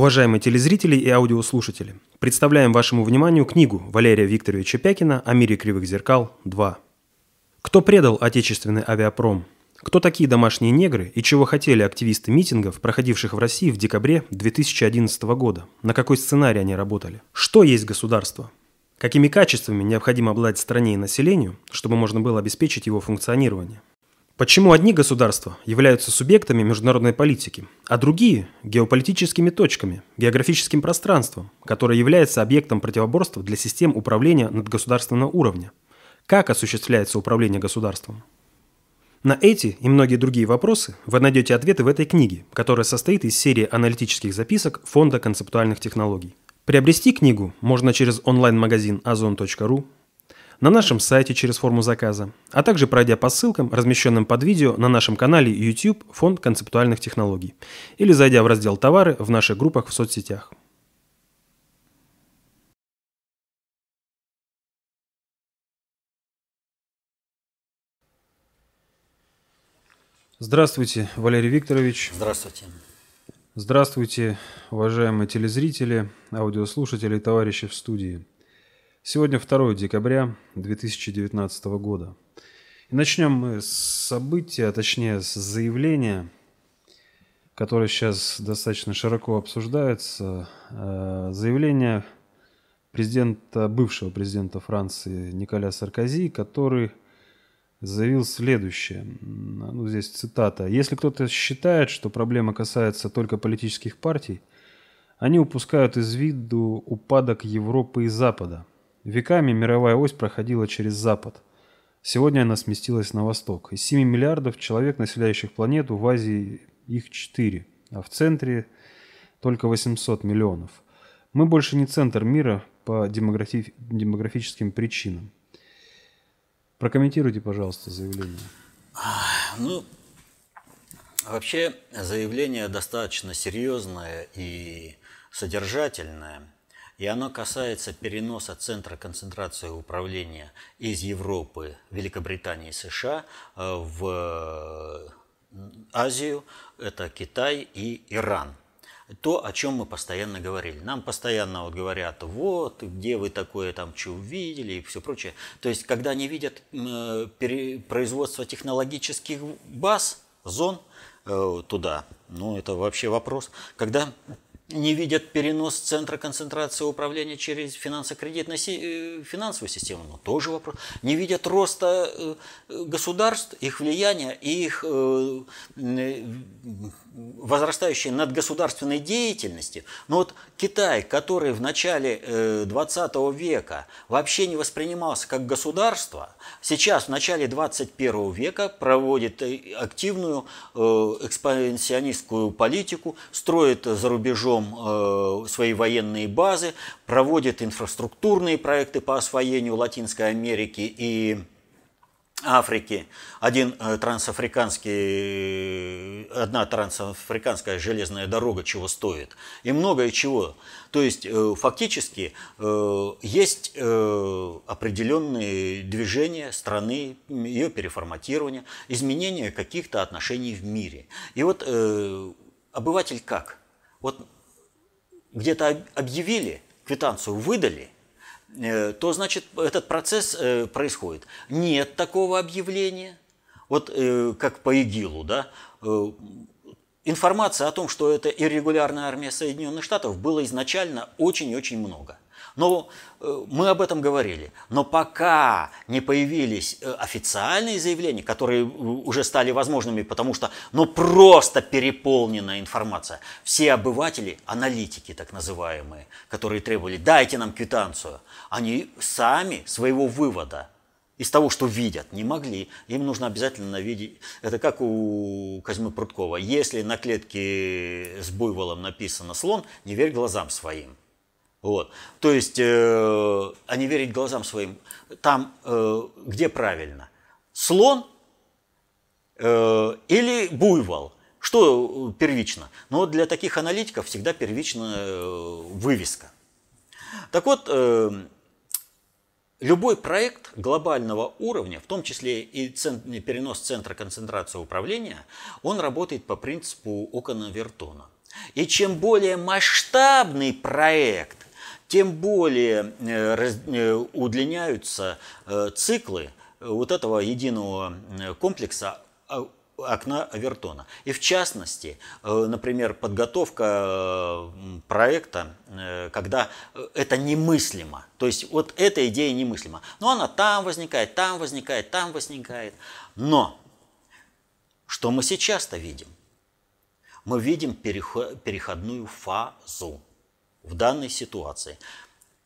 Уважаемые телезрители и аудиослушатели, представляем вашему вниманию книгу Валерия Викторовича Пякина «О мире кривых зеркал 2». Кто предал отечественный авиапром? Кто такие домашние негры и чего хотели активисты митингов, проходивших в России в декабре 2011 года? На какой сценарий они работали? Что есть государство? Какими качествами необходимо обладать стране и населению, чтобы можно было обеспечить его функционирование? Почему одни государства являются субъектами международной политики, а другие – геополитическими точками, географическим пространством, которое является объектом противоборства для систем управления надгосударственного уровня? Как осуществляется управление государством? На эти и многие другие вопросы вы найдете ответы в этой книге, которая состоит из серии аналитических записок Фонда концептуальных технологий. Приобрести книгу можно через онлайн-магазин ozon.ru, на нашем сайте через форму заказа, а также пройдя по ссылкам, размещенным под видео на нашем канале YouTube Фонд концептуальных технологий или зайдя в раздел «Товары» в наших группах в соцсетях. Здравствуйте, Валерий Викторович. Здравствуйте. Здравствуйте, уважаемые телезрители, аудиослушатели и товарищи в студии. Сегодня 2 декабря 2019 года. И начнем мы с события, а точнее с заявления, которое сейчас достаточно широко обсуждается. Э, заявление президента, бывшего президента Франции Николя Саркози, который заявил следующее. Ну, здесь цитата. «Если кто-то считает, что проблема касается только политических партий, они упускают из виду упадок Европы и Запада. Веками мировая ось проходила через Запад. Сегодня она сместилась на восток. Из 7 миллиардов человек, населяющих планету, в Азии их 4, а в центре только 800 миллионов. Мы больше не центр мира по демографи демографическим причинам. Прокомментируйте, пожалуйста, заявление. Ну, вообще заявление достаточно серьезное и содержательное – и оно касается переноса центра концентрации управления из Европы, Великобритании и США э, в Азию, это Китай и Иран. То, о чем мы постоянно говорили. Нам постоянно вот говорят, вот, где вы такое там что увидели и все прочее. То есть, когда они видят э, производство технологических баз, зон э, туда, ну, это вообще вопрос. Когда не видят перенос центра концентрации управления через финансово-кредитную э, финансовую систему, но тоже вопрос. Не видят роста э, государств, их влияния и их э, возрастающей надгосударственной деятельности. Но вот Китай, который в начале 20 века вообще не воспринимался как государство, сейчас в начале 21 века проводит активную экспансионистскую политику, строит за рубежом э, свои военные базы, проводит инфраструктурные проекты по освоению Латинской Америки и Африки. Один э, трансафриканский, одна трансафриканская железная дорога чего стоит. И многое чего. То есть э, фактически э, есть э, определенные движения страны, ее переформатирование, изменение каких-то отношений в мире. И вот э, обыватель как? Вот где-то объявили, квитанцию выдали, э, то значит этот процесс э, происходит. Нет такого объявления, вот э, как по ИГИЛу, да, информация о том, что это иррегулярная армия Соединенных Штатов, было изначально очень и очень много. Но э, мы об этом говорили. Но пока не появились э, официальные заявления, которые э, уже стали возможными, потому что ну, просто переполнена информация. Все обыватели, аналитики так называемые, которые требовали «дайте нам квитанцию», они сами своего вывода из того, что видят, не могли. Им нужно обязательно видеть. Это как у Козьмы Пруткова. Если на клетке с буйволом написано «слон», не верь глазам своим. Вот. То есть, э, а не верить глазам своим. Там, э, где правильно? Слон э, или буйвол? Что первично? Но для таких аналитиков всегда первична э, вывеска. Так вот, э, любой проект глобального уровня, в том числе и цент, перенос центра концентрации управления, он работает по принципу окона Вертона – И чем более масштабный проект, тем более э, э, удлиняются э, циклы вот этого единого комплекса а, окна Авертона. И в частности, например, подготовка проекта, когда это немыслимо. То есть вот эта идея немыслима. Но она там возникает, там возникает, там возникает. Но что мы сейчас-то видим? Мы видим переходную фазу в данной ситуации.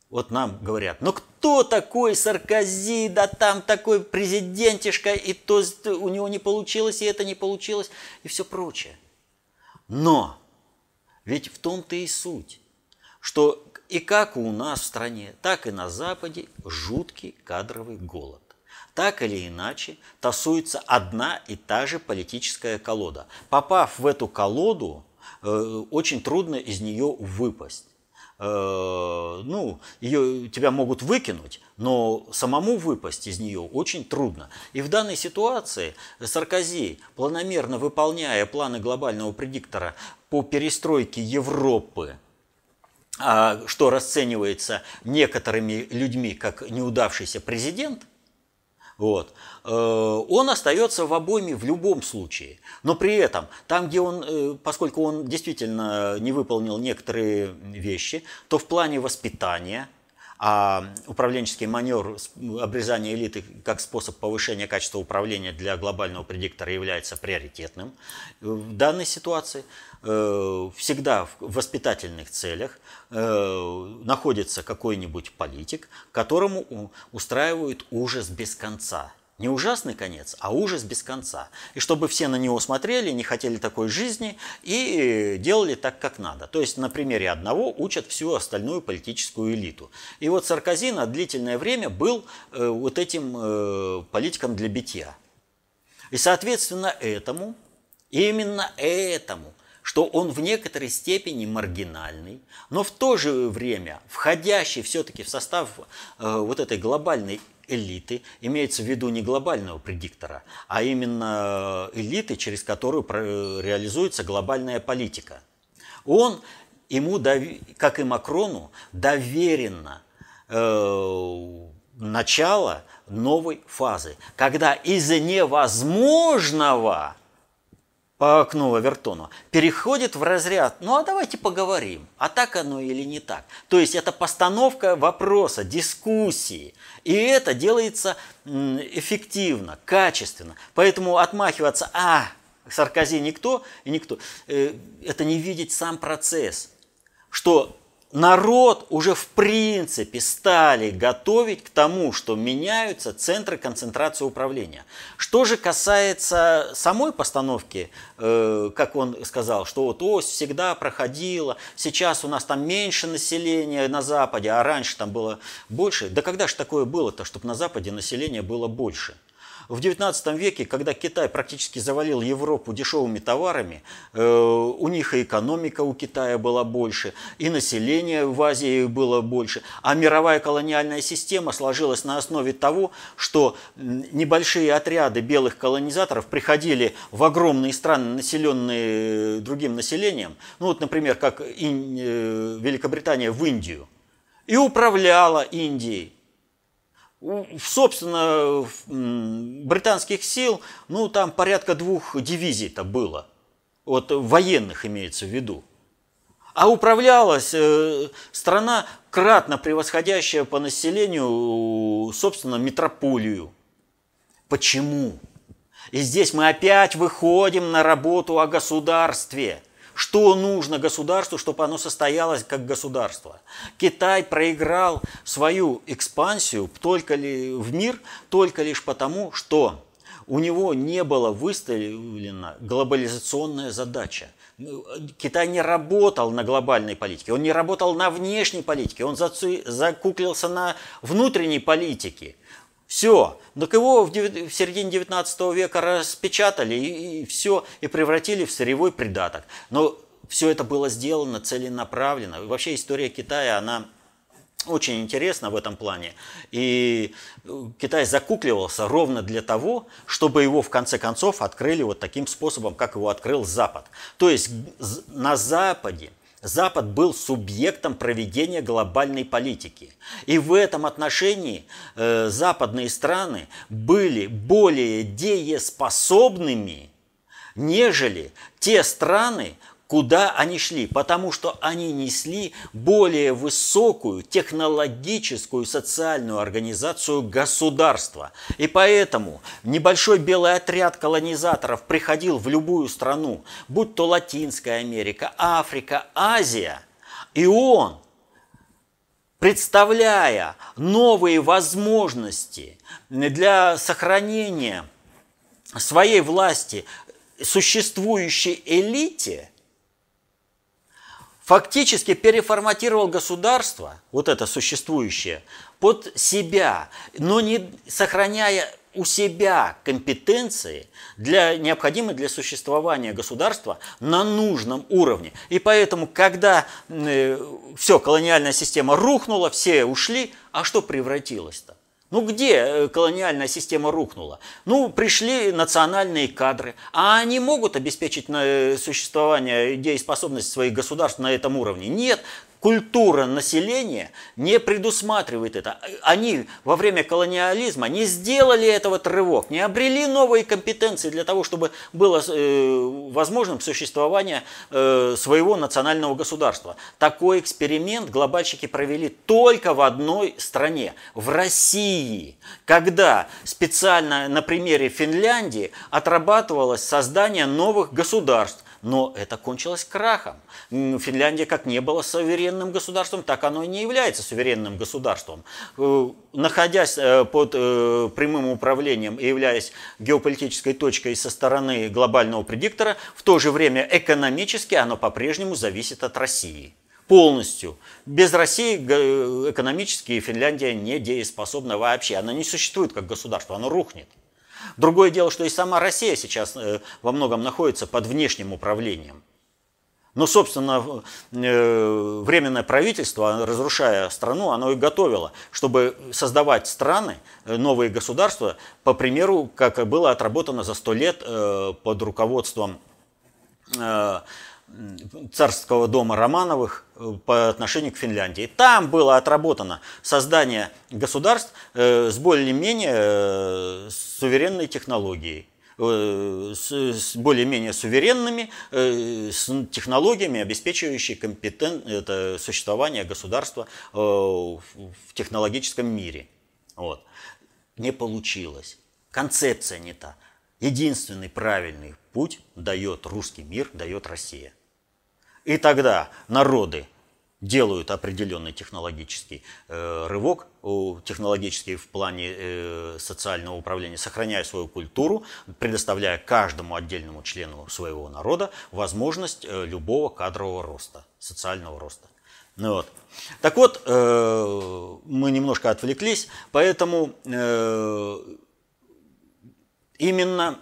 Вот нам говорят, ну кто такой Саркози, да там такой президентишка, и то у него не получилось, и это не получилось, и все прочее. Но ведь в том-то и суть, что и как у нас в стране, так и на Западе жуткий кадровый голод. Так или иначе тасуется одна и та же политическая колода. Попав в эту колоду, э, очень трудно из нее выпасть. Э, ну, ее, тебя могут выкинуть, но самому выпасть из нее очень трудно. И в данной ситуации Саркози, планомерно выполняя планы глобального предиктора по перестройке Европы, а, что расценивается некоторыми людьми как неудавшийся президент – вот, он остается в обойме в любом случае. Но при этом, там, где он, э, поскольку он действительно не выполнил некоторые вещи, то в плане воспитания, а управленческий маневр обрезания элиты как способ повышения качества управления для глобального предиктора является приоритетным в данной ситуации. Э, всегда в воспитательных целях э, находится какой-нибудь политик, которому устраивают ужас без конца. Не ужасный конец, а ужас без конца. И чтобы все на него смотрели, не хотели такой жизни и делали так, как надо. То есть на примере одного учат всю остальную политическую элиту. И вот Саркози на длительное время был э, вот этим политиком для битья. И соответственно этому, именно этому что он в некоторой степени маргинальный, но в то же время входящий все-таки в состав э, вот этой глобальной элиты, имеется в виду не глобального предиктора, а именно элиты, через которую реализуется глобальная политика. Он, ему, как и Макрону, доверено э, начало новой фазы, когда из невозможного по окну Авертону, переходит в разряд, ну а давайте поговорим, а так оно или не так. То есть это постановка вопроса, дискуссии. И это делается эффективно, качественно. Поэтому отмахиваться, а, Саркози никто и никто, э, это не видеть сам процесс. Что народ уже в принципе стали готовить к тому, что меняются центры концентрации управления. Что же касается самой постановки, э, как он сказал, что вот ось всегда проходила, сейчас у нас там меньше населения на Западе, а раньше там было больше. Да когда же такое было-то, чтобы на Западе население было больше? В XIX веке, когда Китай практически завалил Европу дешевыми товарами, э, у них и экономика у Китая была больше, и население в Азии было больше, а мировая колониальная система сложилась на основе того, что небольшие отряды белых колонизаторов приходили в огромные страны, населенные другим населением, ну вот, например, как э, Великобритания в Индию, и управляла Индией собственно, британских сил, ну, там порядка двух дивизий-то было. Вот военных имеется в виду. А управлялась э, страна, кратно превосходящая по населению, собственно, метрополию. Почему? И здесь мы опять выходим на работу о государстве – что нужно государству, чтобы оно состоялось как государство? Китай проиграл свою экспансию только ли в мир только лишь потому, что у него не была выставлена глобализационная задача. Китай не работал на глобальной политике, он не работал на внешней политике, он закуклился на внутренней политике. Все. Так его в, в середине 19 века распечатали и, и все, и превратили в сырьевой придаток. Но все это было сделано целенаправленно. И вообще история Китая, она очень интересно в этом плане. И э, Китай закукливался ровно для того, чтобы его в конце концов открыли вот таким способом, как его открыл Запад. То есть на Западе Запад был субъектом проведения глобальной политики. И в этом отношении э, западные страны были более дееспособными, нежели те страны, куда они шли, потому что они несли более высокую технологическую социальную организацию государства. И поэтому небольшой белый отряд колонизаторов приходил в любую страну, будь то Латинская Америка, Африка, Азия, и он, представляя новые возможности для сохранения своей власти существующей элите – фактически переформатировал государство, вот это существующее, под себя, но не сохраняя у себя компетенции для, необходимые для существования государства на нужном уровне. И поэтому, когда э, все, колониальная система рухнула, все ушли, а что превратилось-то? Ну где э, колониальная система рухнула? Ну, пришли национальные кадры, а они могут обеспечить э, существование дееспособность своих государств на этом уровне? Нет, культура населения не предусматривает это. Они во время колониализма не сделали этого рывок, не обрели новые компетенции для того, чтобы было э, возможным существование э, своего национального государства. Такой эксперимент глобальщики провели только в одной стране, в России, когда специально на примере Финляндии отрабатывалось создание новых государств но это кончилось крахом. Финляндия как не была суверенным государством, так оно и не является суверенным государством. Э, находясь э, под э, прямым управлением и являясь геополитической точкой со стороны глобального предиктора, в то же время экономически оно по-прежнему зависит от России полностью. Без России экономически Финляндия не дееспособна вообще. Она не существует как государство, оно рухнет. Другое дело, что и сама Россия сейчас э, во многом находится под внешним управлением. Но, собственно, э, временное правительство, разрушая страну, оно и готовило, чтобы создавать страны, э, новые государства, по примеру, как было отработано за сто лет под руководством царского дома Романовых э, по отношению к Финляндии. Там было отработано создание государств э, с более-менее э, суверенной технологией с более-менее суверенными с технологиями, обеспечивающими компетент, это существование государства в технологическом мире. Вот. Не получилось. Концепция не та. Единственный правильный путь дает русский мир, дает Россия. И тогда народы делают определенный технологический э, рывок, технологический в плане э, социального управления, сохраняя свою культуру, предоставляя каждому отдельному члену своего народа возможность э, любого кадрового роста, социального роста. Ну вот. Так вот, э, мы немножко отвлеклись, поэтому э, именно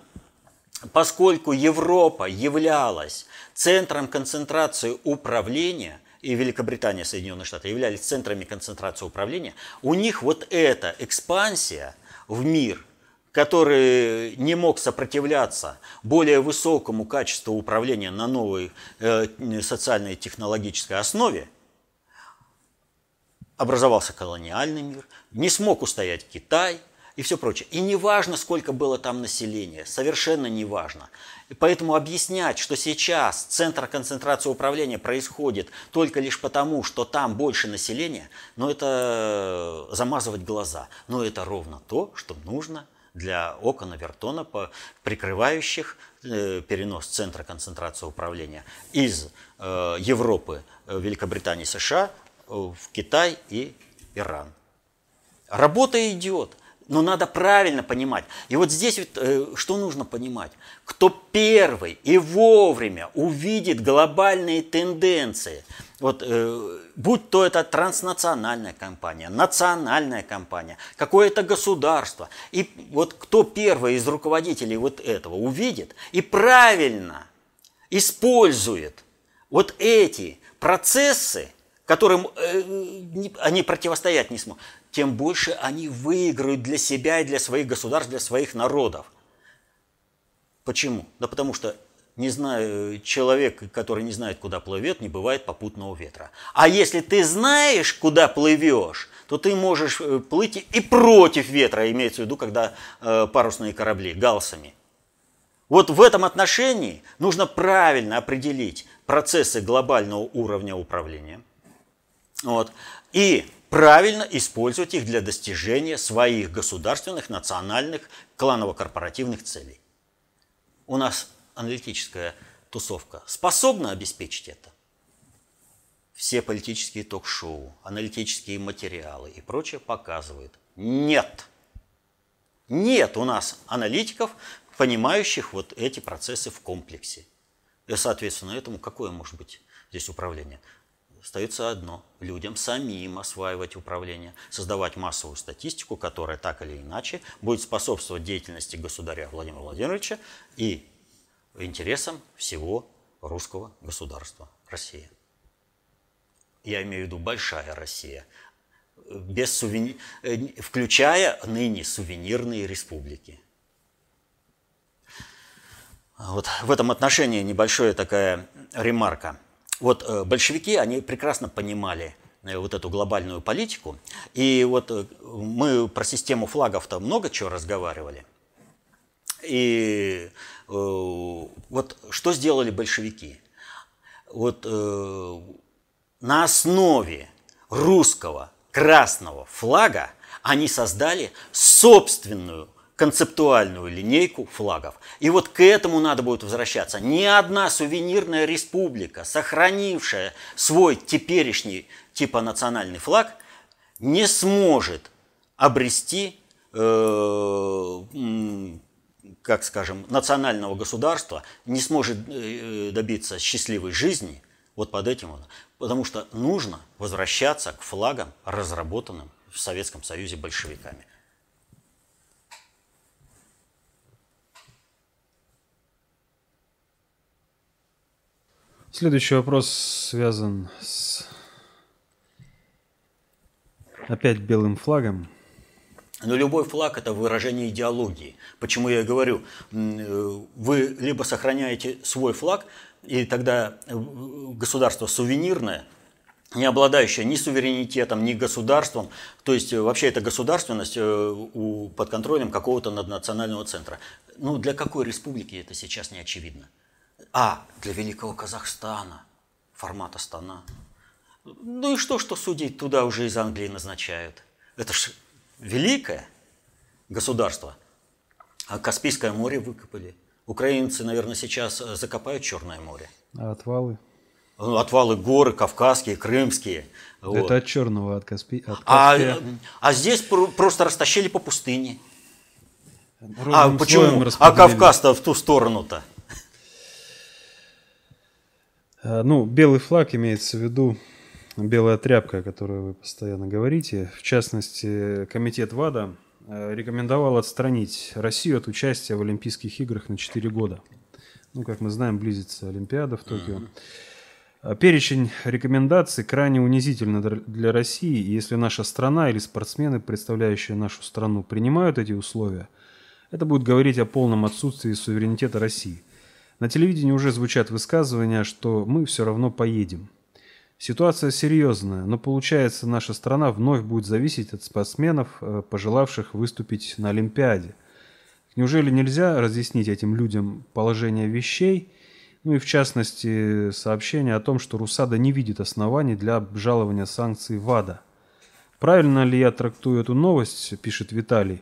поскольку Европа являлась центром концентрации управления, и Великобритания, Соединенные Штаты являлись центрами концентрации управления, у них вот эта экспансия в мир, который не мог сопротивляться более высокому качеству управления на новой э, социальной технологической основе, образовался колониальный мир, не смог устоять Китай – и все прочее. И не важно, сколько было там населения, совершенно не важно. И поэтому объяснять, что сейчас центр концентрации управления происходит только лишь потому, что там больше населения, ну это замазывать глаза. Но это ровно то, что нужно для окон Авертона, прикрывающих э, перенос центра концентрации управления из э, Европы, э, Великобритании, США в Китай и Иран. Работа идет. Но надо правильно понимать. И вот здесь вот, э, что нужно понимать? Кто первый и вовремя увидит глобальные тенденции, вот, э, будь то это транснациональная компания, национальная компания, какое-то государство, и вот кто первый из руководителей вот этого увидит и правильно использует вот эти процессы, которым э, они противостоять не смогут, тем больше они выиграют для себя и для своих государств, для своих народов. Почему? Да потому что не знаю, человек, который не знает, куда плывет, не бывает попутного ветра. А если ты знаешь, куда плывешь, то ты можешь э, плыть и против ветра, имеется в виду, когда э, парусные корабли, галсами. Вот в этом отношении нужно правильно определить процессы глобального уровня управления. Вот, и правильно использовать их для достижения своих государственных, национальных, кланово-корпоративных целей. У нас аналитическая тусовка способна обеспечить это? Все политические ток-шоу, аналитические материалы и прочее показывают. Нет. Нет у нас аналитиков, понимающих вот эти процессы в комплексе. И, соответственно, этому какое может быть здесь управление? Остается одно – людям самим осваивать управление, создавать массовую статистику, которая так или иначе будет способствовать деятельности государя Владимира Владимировича и интересам всего русского государства Россия. Я имею в виду большая Россия, без сувени... включая ныне сувенирные республики. Вот в этом отношении небольшая такая ремарка. Вот э, большевики, они прекрасно понимали э, вот эту глобальную политику. И вот э, мы про систему флагов-то много чего разговаривали. И вот что сделали большевики? Вот на основе русского красного флага они создали собственную концептуальную линейку флагов. И вот к этому надо будет возвращаться. Ни одна сувенирная республика, сохранившая свой теперешний типа национальный флаг, не сможет обрести, э, как скажем, национального государства, не сможет э, добиться счастливой жизни вот под этим. Потому что нужно возвращаться к флагам, разработанным в Советском Союзе большевиками. Следующий вопрос связан с опять белым флагом. Но любой флаг – это выражение идеологии. Почему я говорю, вы либо сохраняете свой флаг, и тогда государство сувенирное, не обладающее ни суверенитетом, ни государством, то есть вообще это государственность э, под контролем какого-то наднационального центра. Ну, для какой республики это сейчас не очевидно? А для Великого Казахстана, формата Астана. Ну и что, что судей туда уже из Англии назначают? Это ж великое государство. А Каспийское море выкопали. Украинцы, наверное, сейчас э, закопают Черное море. А отвалы? Ну, отвалы горы, кавказские, крымские. Это вот. от Черного, от, Каспи... от а, а здесь просто растащили по пустыне. Ровным а почему? А Кавказ-то в ту сторону-то? Э, ну, белый флаг имеется в виду белая тряпка, о которой вы постоянно говорите. В частности, комитет ВАДА э, рекомендовал отстранить Россию от участия в Олимпийских играх на 4 года. Ну, как мы знаем, близится Олимпиада в Токио. Э, перечень рекомендаций крайне унизительно для России, и если наша страна или спортсмены, представляющие нашу страну, принимают эти условия, это будет говорить о полном отсутствии суверенитета России – на телевидении уже звучат высказывания, что мы все равно поедем. Ситуация серьезная, но получается наша страна вновь будет зависеть от спортсменов, э, пожелавших выступить на Олимпиаде. Неужели нельзя разъяснить этим людям положение вещей, ну и в частности сообщение о том, что Русада не видит оснований для обжалования санкций ВАДА? Правильно ли я трактую эту новость, пишет Виталий.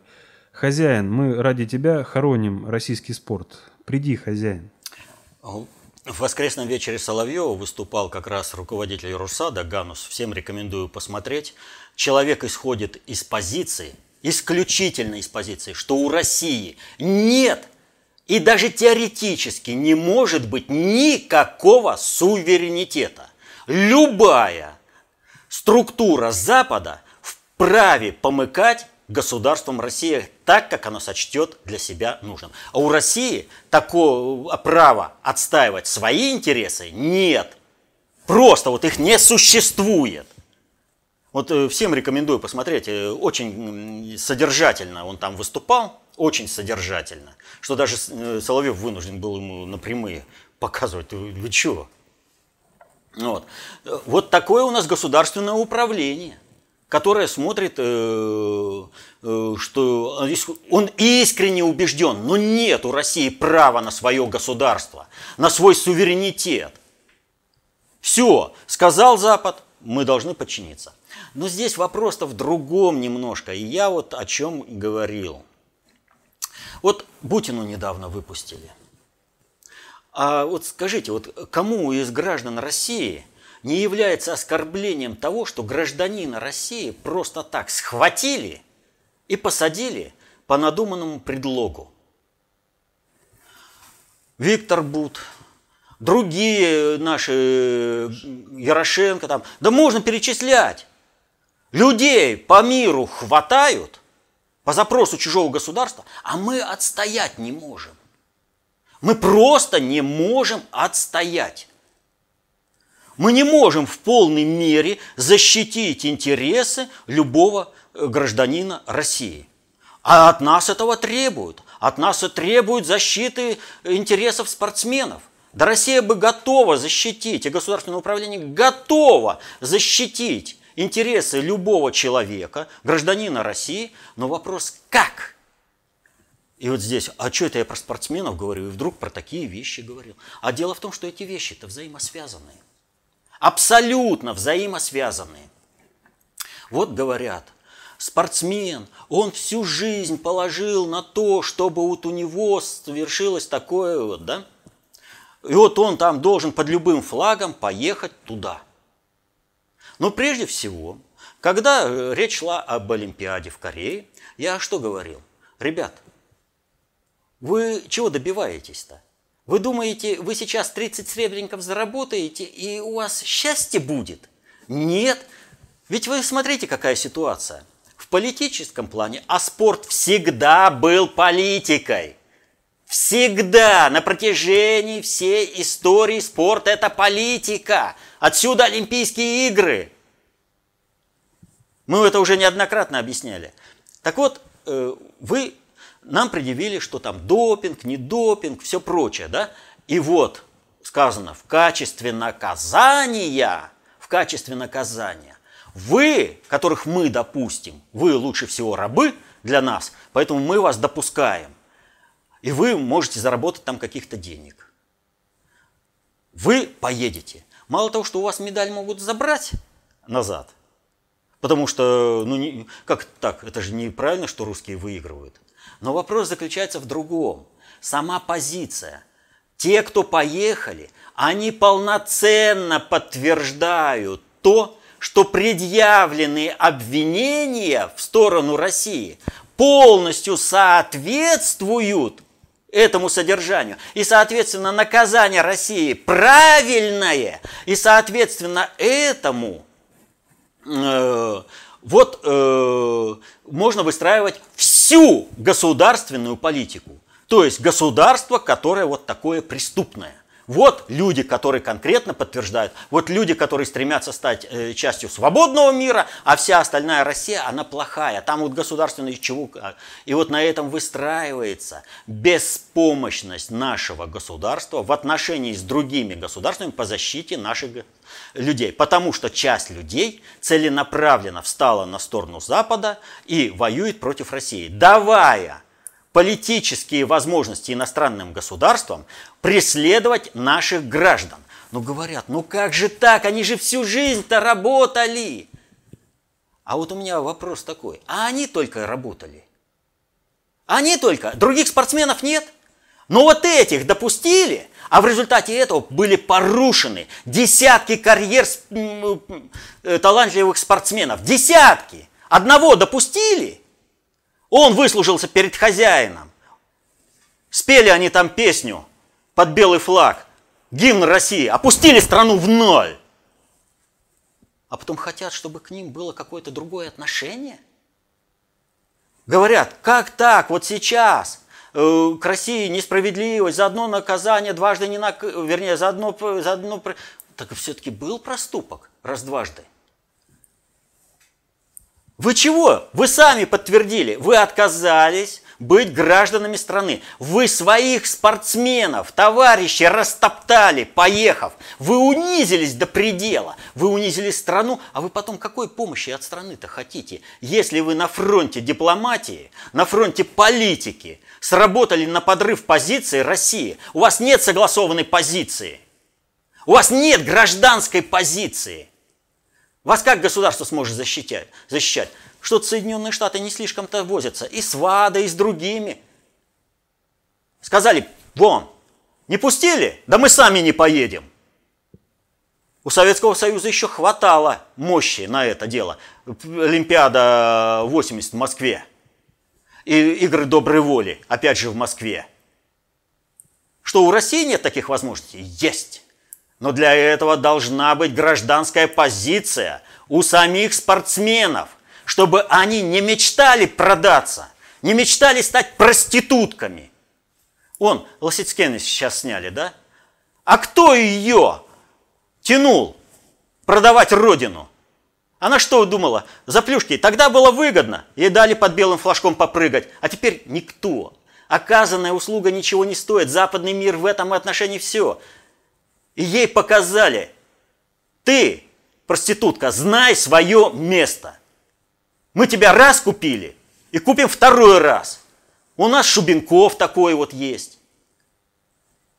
Хозяин, мы ради тебя хороним российский спорт. Приди, хозяин. В воскресном вечере Соловьева выступал как раз руководитель Русада Ганус. Всем рекомендую посмотреть. Человек исходит из позиции, исключительно из позиции, что у России нет и даже теоретически не может быть никакого суверенитета. Любая структура Запада вправе помыкать государством Россия так, как оно сочтет для себя нужным. А у России такого права отстаивать свои интересы нет. Просто вот их не существует. Вот э, всем рекомендую посмотреть, э, очень содержательно он там выступал, очень содержательно, что даже э, Соловьев вынужден был ему напрямую показывать, вы, вы чего? Вот. вот такое у нас государственное управление, которое смотрит, что он искренне убежден, но нет у России права на свое государство, на свой суверенитет. Все, сказал Запад, мы должны подчиниться. Но здесь вопрос-то в другом немножко. И я вот о чем говорил. Вот Бутину недавно выпустили. А вот скажите, вот кому из граждан России не является оскорблением того, что гражданина России просто так схватили и посадили по надуманному предлогу? Виктор Бут, другие наши, Ярошенко там, да можно перечислять. Людей по миру хватают по запросу чужого государства, а мы отстоять не можем. Мы просто не можем отстоять. Мы не можем в полной мере защитить интересы любого э, гражданина России. А от нас этого требуют. От нас и требуют защиты интересов спортсменов. Да Россия бы готова защитить, и государственное управление готово защитить интересы любого человека, гражданина России, но вопрос как? И вот здесь, а что это я про спортсменов говорю, и вдруг про такие вещи говорил. А дело в том, что эти вещи-то взаимосвязанные. Абсолютно взаимосвязанные. Вот говорят, спортсмен, он всю жизнь положил на то, чтобы вот у него совершилось такое вот, да? И вот он там должен под любым флагом поехать туда – но прежде всего, когда э, речь шла об Олимпиаде в Корее, я что говорил? Ребят, вы чего добиваетесь-то? Вы думаете, вы сейчас 30 сребреников заработаете, и у вас счастье будет? Нет. Ведь вы смотрите, какая ситуация. В политическом плане, а спорт всегда был политикой. Всегда на протяжении всей истории спорт – это политика. Отсюда Олимпийские игры. Мы это уже неоднократно объясняли. Так вот, э, вы нам предъявили, что там допинг, не допинг, все прочее, да? И вот сказано, в качестве наказания, в качестве наказания, вы, которых мы допустим, вы лучше всего рабы для нас, поэтому мы вас допускаем и вы можете заработать там каких-то денег. Вы поедете. Мало того, что у вас медаль могут забрать назад, потому что, ну, не, как так, это же неправильно, что русские выигрывают. Но вопрос заключается в другом. Сама позиция. Те, кто поехали, они полноценно подтверждают то, что предъявленные обвинения в сторону России полностью соответствуют этому содержанию. И, соответственно, наказание России правильное, и, соответственно, этому э, вот э, можно выстраивать всю государственную политику. То есть государство, которое вот такое преступное. Вот люди, которые конкретно подтверждают, вот люди, которые стремятся стать э, частью свободного мира, а вся остальная Россия, она плохая. Там вот государственный чего. И вот на этом выстраивается беспомощность нашего государства в отношении с другими государствами по защите наших людей. Потому что часть людей целенаправленно встала на сторону Запада и воюет против России, давая политические возможности иностранным государствам преследовать наших граждан. Но говорят, ну как же так, они же всю жизнь-то работали. А вот у меня вопрос такой, а они только работали? Они только, других спортсменов нет? Но вот этих допустили, а в результате этого были порушены десятки карьер э, талантливых спортсменов. Десятки. Одного допустили, он выслужился перед хозяином. Спели они там песню под белый флаг, гимн России, опустили страну в ноль. А потом хотят, чтобы к ним было какое-то другое отношение. Говорят, как так, вот сейчас э, к России несправедливость, за одно наказание дважды не нак... вернее, за одно, за одно Так все-таки был проступок раз-дважды. Вы чего? Вы сами подтвердили. Вы отказались быть гражданами страны. Вы своих спортсменов, товарищей растоптали, поехав. Вы унизились до предела. Вы унизили страну, а вы потом какой помощи от страны-то хотите? Если вы на фронте дипломатии, на фронте политики сработали на подрыв позиции России, у вас нет согласованной позиции, у вас нет гражданской позиции, вас как государство сможет защищать? защищать? Что-то Соединенные Штаты не слишком-то возятся. И с ВАДА, и с другими. Сказали, вон, не пустили? Да мы сами не поедем. У Советского Союза еще хватало мощи на это дело. Олимпиада 80 в Москве. И игры доброй воли, опять же, в Москве. Что у России нет таких возможностей? Есть. Но для этого должна быть гражданская позиция у самих спортсменов, чтобы они не мечтали продаться, не мечтали стать проститутками. Он, Лосицкены сейчас сняли, да? А кто ее тянул продавать родину? Она что думала? За плюшки. Тогда было выгодно. Ей дали под белым флажком попрыгать. А теперь никто. Оказанная услуга ничего не стоит. Западный мир в этом отношении все. И ей показали, ты, проститутка, знай свое место. Мы тебя раз купили и купим второй раз. У нас Шубенков такой вот есть.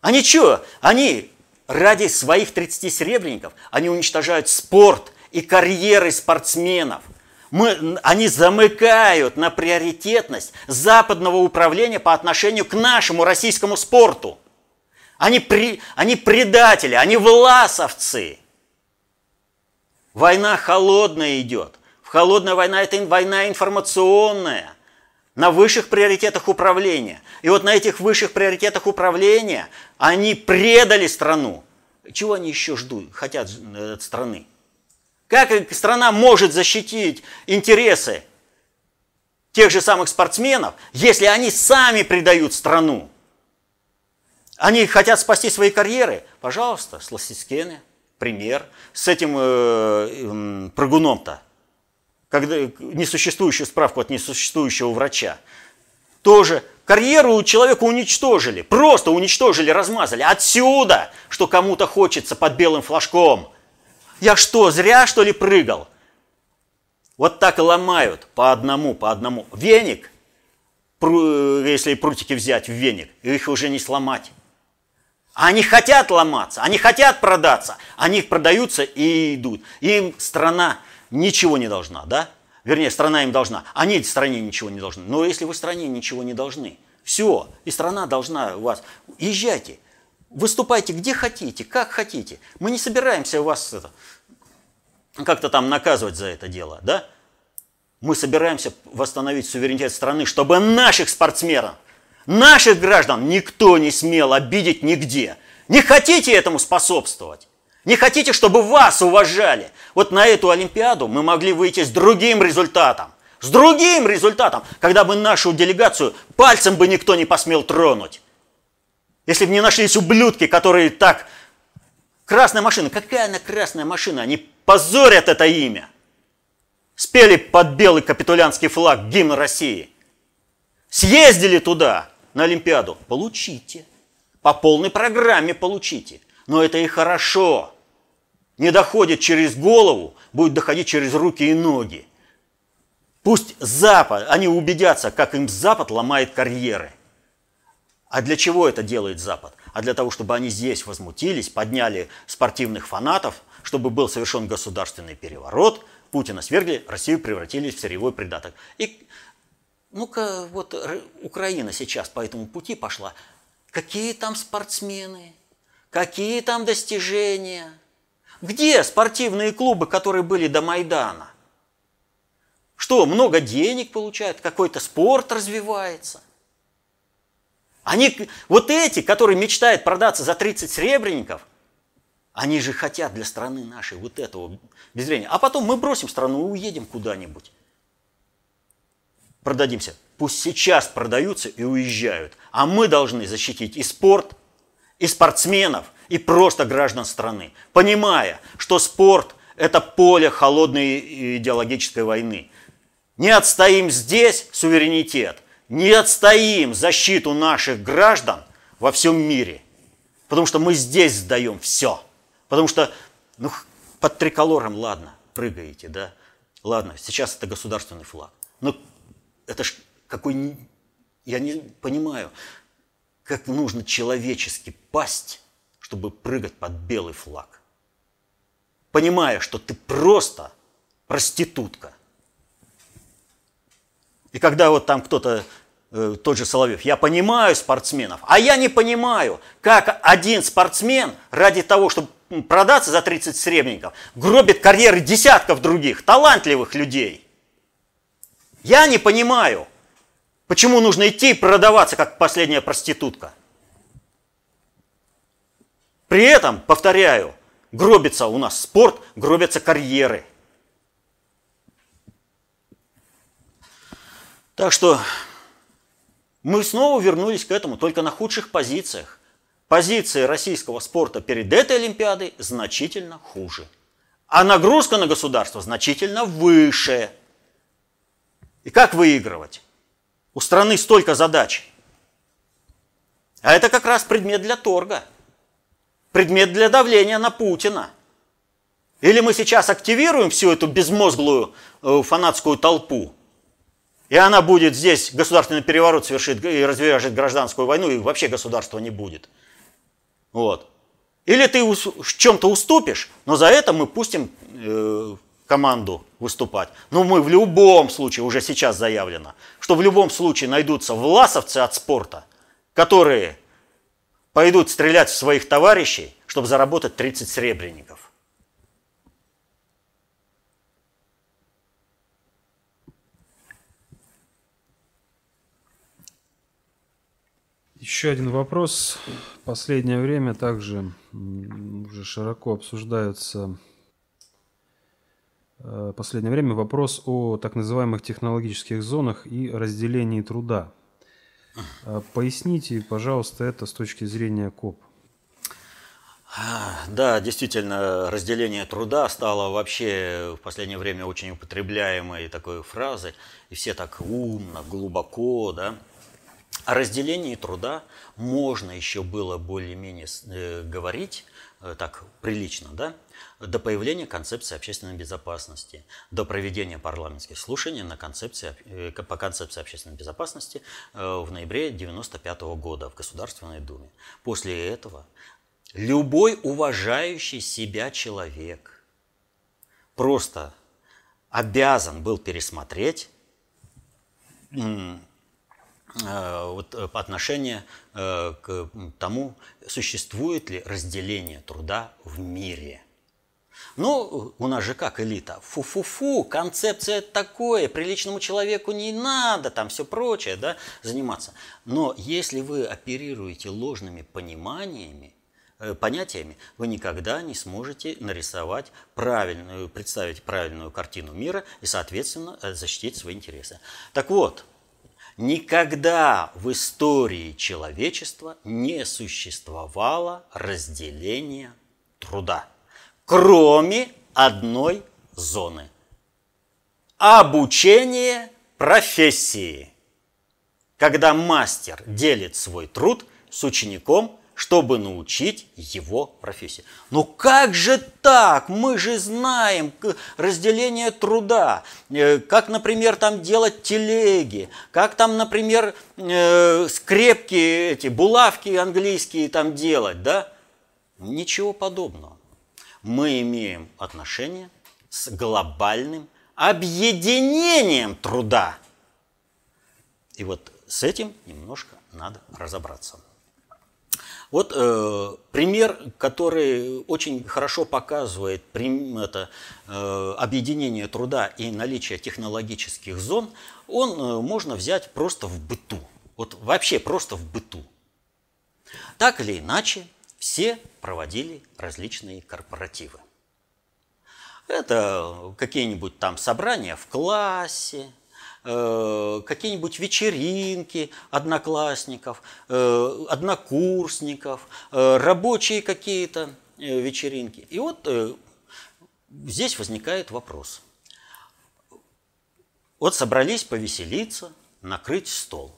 Они что? Они ради своих 30 серебряников, они уничтожают спорт и карьеры спортсменов. Мы, они замыкают на приоритетность западного управления по отношению к нашему российскому спорту. Они, при, они предатели, они власовцы. Война холодная идет. Холодная война – это война информационная, на высших приоритетах управления. И вот на этих высших приоритетах управления они предали страну. Чего они еще ждут, хотят от страны? Как страна может защитить интересы тех же самых спортсменов, если они сами предают страну? Они хотят спасти свои карьеры. Пожалуйста, с Лосискене, пример. С этим э, прыгуном-то, когда несуществующую справку от несуществующего врача. Тоже карьеру человека уничтожили, просто уничтожили, размазали. Отсюда, что кому-то хочется под белым флажком. Я что, зря что ли прыгал? Вот так и ломают по одному, по одному. Веник, если прутики взять в веник, их уже не сломать. Они хотят ломаться, они хотят продаться, они продаются и идут. Им страна ничего не должна, да? Вернее, страна им должна. Они стране ничего не должны. Но если вы стране ничего не должны, все, и страна должна у вас. Езжайте, выступайте где хотите, как хотите. Мы не собираемся вас это, как-то там наказывать за это дело, да? Мы собираемся восстановить суверенитет страны, чтобы наших спортсменов Наших граждан никто не смел обидеть нигде. Не хотите этому способствовать? Не хотите, чтобы вас уважали? Вот на эту Олимпиаду мы могли выйти с другим результатом. С другим результатом, когда бы нашу делегацию пальцем бы никто не посмел тронуть. Если бы не нашлись ублюдки, которые так... Красная машина. Какая она красная машина? Они позорят это имя. Спели под белый капитулянский флаг гимн России. Съездили туда, на Олимпиаду? Получите. По полной программе получите. Но это и хорошо. Не доходит через голову, будет доходить через руки и ноги. Пусть Запад, они убедятся, как им Запад ломает карьеры. А для чего это делает Запад? А для того, чтобы они здесь возмутились, подняли спортивных фанатов, чтобы был совершен государственный переворот, Путина свергли, Россию превратили в сырьевой придаток. И ну-ка, вот Украина сейчас по этому пути пошла. Какие там спортсмены? Какие там достижения? Где спортивные клубы, которые были до Майдана? Что, много денег получают? Какой-то спорт развивается? Они, вот эти, которые мечтают продаться за 30 сребреников, они же хотят для страны нашей вот этого безврения. А потом мы бросим страну и уедем куда-нибудь продадимся. Пусть сейчас продаются и уезжают. А мы должны защитить и спорт, и спортсменов, и просто граждан страны, понимая, что спорт – это поле холодной идеологической войны. Не отстоим здесь суверенитет, не отстоим защиту наших граждан во всем мире, потому что мы здесь сдаем все. Потому что ну, под триколором, ладно, прыгаете, да, ладно, сейчас это государственный флаг. Но это ж какой... Я не понимаю, как нужно человечески пасть, чтобы прыгать под белый флаг. Понимая, что ты просто проститутка. И когда вот там кто-то, э, тот же Соловьев, я понимаю спортсменов, а я не понимаю, как один спортсмен ради того, чтобы продаться за 30 сребреников, гробит карьеры десятков других талантливых людей. Я не понимаю, почему нужно идти и продаваться, как последняя проститутка. При этом, повторяю, гробится у нас спорт, гробятся карьеры. Так что мы снова вернулись к этому, только на худших позициях. Позиции российского спорта перед этой Олимпиадой значительно хуже. А нагрузка на государство значительно выше. И как выигрывать? У страны столько задач. А это как раз предмет для торга. Предмет для давления на Путина. Или мы сейчас активируем всю эту безмозглую э, фанатскую толпу, и она будет здесь, государственный переворот совершит и развяжет гражданскую войну, и вообще государства не будет. Вот. Или ты в чем-то уступишь, но за это мы пустим э, команду выступать. Но мы в любом случае, уже сейчас заявлено, что в любом случае найдутся власовцы от спорта, которые пойдут стрелять в своих товарищей, чтобы заработать 30 сребреников. Еще один вопрос. Последнее время также уже широко обсуждаются последнее время вопрос о так называемых технологических зонах и разделении труда. А поясните, пожалуйста, это с точки зрения КОП. Да, действительно, разделение труда стало вообще в последнее время очень употребляемой такой фразой, и все так умно, глубоко, да, о разделении труда можно еще было более-менее э, говорить э, так прилично, да, до появления концепции общественной безопасности, до проведения парламентских слушаний на концепции, э, по концепции общественной безопасности в ноябре 1995 года в Государственной Думе. После этого любой уважающий себя человек просто обязан был пересмотреть Э, вот, э, э, к тому, существует ли разделение труда в мире. Ну, у нас же как элита. Фу-фу-фу, концепция такое, приличному человеку не надо, там все прочее, да, заниматься. Но если вы оперируете ложными пониманиями, понятиями, вы никогда не сможете нарисовать правильную, представить правильную картину мира и, соответственно, защитить свои интересы. Так вот, Никогда в истории человечества не существовало разделения труда, кроме одной зоны – обучение профессии. Когда мастер делит свой труд с учеником чтобы научить его профессии. Но как же так? Мы же знаем разделение труда, э, как, например, там делать телеги, как там, например, э, скрепки, эти булавки английские там делать, да? Ничего подобного. Мы имеем отношение с глобальным объединением труда. И вот с этим немножко надо разобраться. Вот э, пример, который очень хорошо показывает это, э, объединение труда и наличие технологических зон, он э, можно взять просто в быту. Вот вообще просто в быту. Так или иначе, все проводили различные корпоративы. Это какие-нибудь там собрания в классе, э, какие-нибудь вечеринки одноклассников, э, однокурсников, э, рабочие какие-то вечеринки. И вот здесь возникает вопрос. Вот собрались повеселиться, накрыть стол.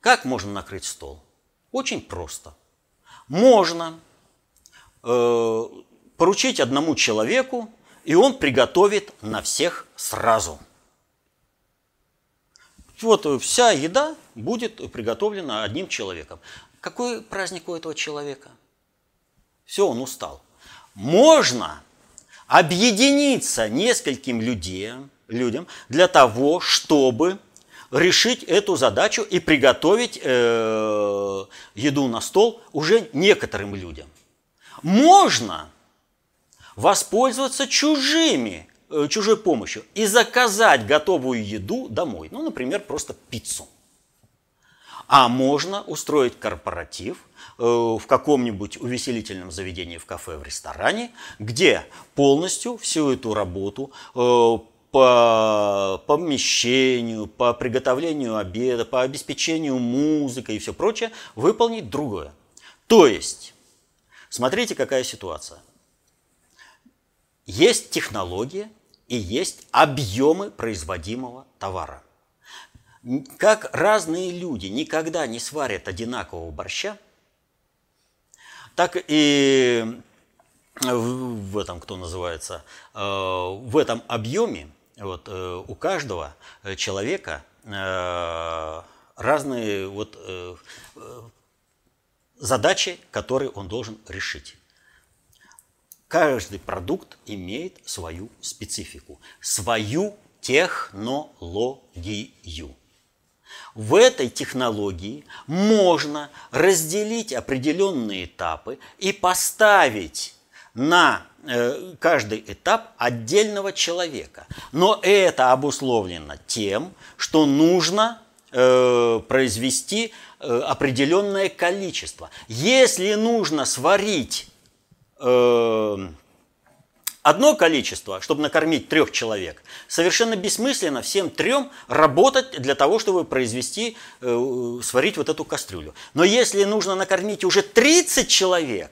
Как можно накрыть стол? Очень просто. Можно э, поручить одному человеку, и он приготовит на всех сразу. Вот вся еда будет приготовлена одним человеком. Какой праздник у этого человека? Все, он устал. Можно объединиться нескольким людям, людям для того, чтобы решить эту задачу и приготовить э, еду на стол уже некоторым людям. Можно воспользоваться чужими, э, чужой помощью и заказать готовую еду домой. Ну, например, просто пиццу. А можно устроить корпоратив э, в каком-нибудь увеселительном заведении, в кафе, в ресторане, где полностью всю эту работу по помещению, по приготовлению обеда, по обеспечению музыкой и все прочее выполнить другое. То есть, смотрите, какая ситуация. Есть технология и есть объемы производимого товара. Как разные люди никогда не сварят одинакового борща, так и в этом, кто называется, э, в этом объеме вот, э, у каждого человека э, разные вот, задачи, которые он должен решить. Каждый продукт имеет свою специфику, свою технологию. В этой технологии можно разделить определенные этапы и поставить на э, каждый этап отдельного человека. Но это обусловлено тем, что нужно э, произвести э, определенное количество. Если нужно сварить одно количество, чтобы накормить трех человек, совершенно бессмысленно всем трем работать для того, чтобы произвести, сварить вот эту кастрюлю. Но если нужно накормить уже 30 человек,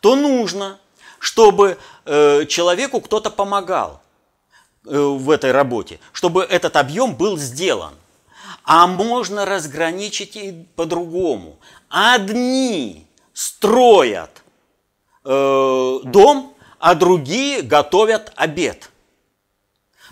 то нужно, чтобы э, человеку кто-то помогал э, в этой работе, чтобы этот объем был сделан. А можно разграничить и по-другому. Одни строят э, дом, а другие готовят обед.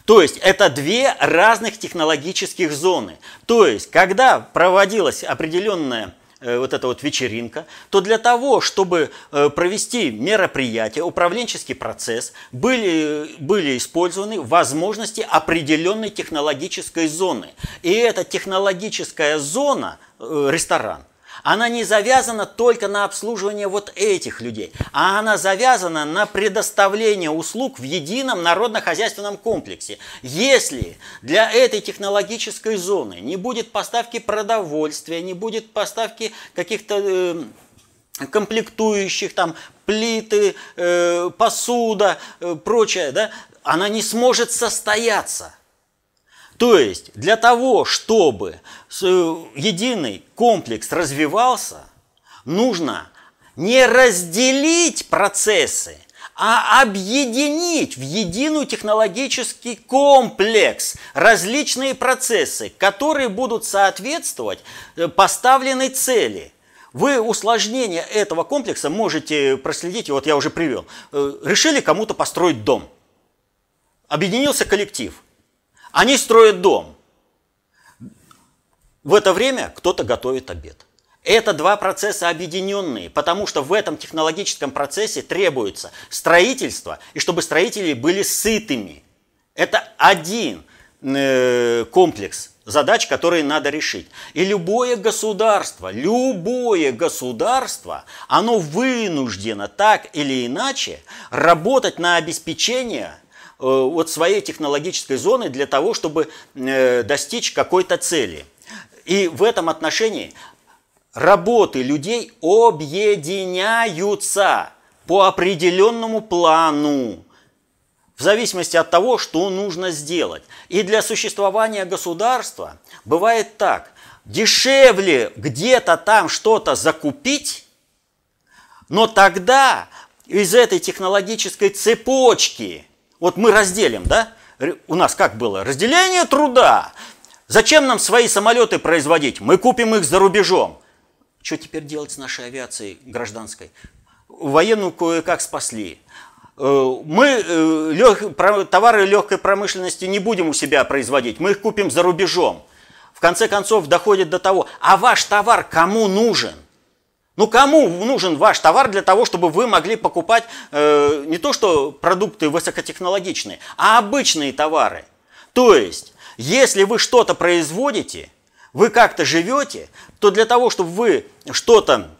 То есть это две разных технологических зоны. То есть, когда проводилась определенная вот эта вот вечеринка, то для того, чтобы э, провести мероприятие, управленческий процесс, были, были использованы возможности определенной технологической зоны. И эта технологическая зона, э, ресторан, она не завязана только на обслуживание вот этих людей, а она завязана на предоставление услуг в едином народно-хозяйственном комплексе. Если для этой технологической зоны не будет поставки продовольствия, не будет поставки каких-то э, комплектующих, там, плиты, э, посуда, э, прочее, да, она не сможет состояться. То есть для того, чтобы э, единый комплекс развивался, нужно не разделить процессы, а объединить в единый технологический комплекс различные процессы, которые будут соответствовать э, поставленной цели. Вы усложнение этого комплекса можете проследить, вот я уже привел. Э, решили кому-то построить дом. Объединился коллектив – они строят дом. В это время кто-то готовит обед. Это два процесса объединенные, потому что в этом технологическом процессе требуется строительство, и чтобы строители были сытыми. Это один э, комплекс задач, которые надо решить. И любое государство, любое государство, оно вынуждено так или иначе работать на обеспечение вот своей технологической зоны для того, чтобы э, достичь какой-то цели. И в этом отношении работы людей объединяются по определенному плану в зависимости от того, что нужно сделать. И для существования государства бывает так. Дешевле где-то там что-то закупить, но тогда из этой технологической цепочки, вот мы разделим, да, у нас как было, разделение труда. Зачем нам свои самолеты производить? Мы купим их за рубежом. Что теперь делать с нашей авиацией гражданской? Военную кое-как спасли. Э, мы э, лег, товары легкой промышленности не будем у себя производить, мы их купим за рубежом. В конце концов доходит до того, а ваш товар кому нужен? Ну кому нужен ваш товар для того, чтобы вы могли покупать э, не то что продукты высокотехнологичные, а обычные товары? То есть, если вы что-то производите, вы как-то живете, то для того, чтобы вы что-то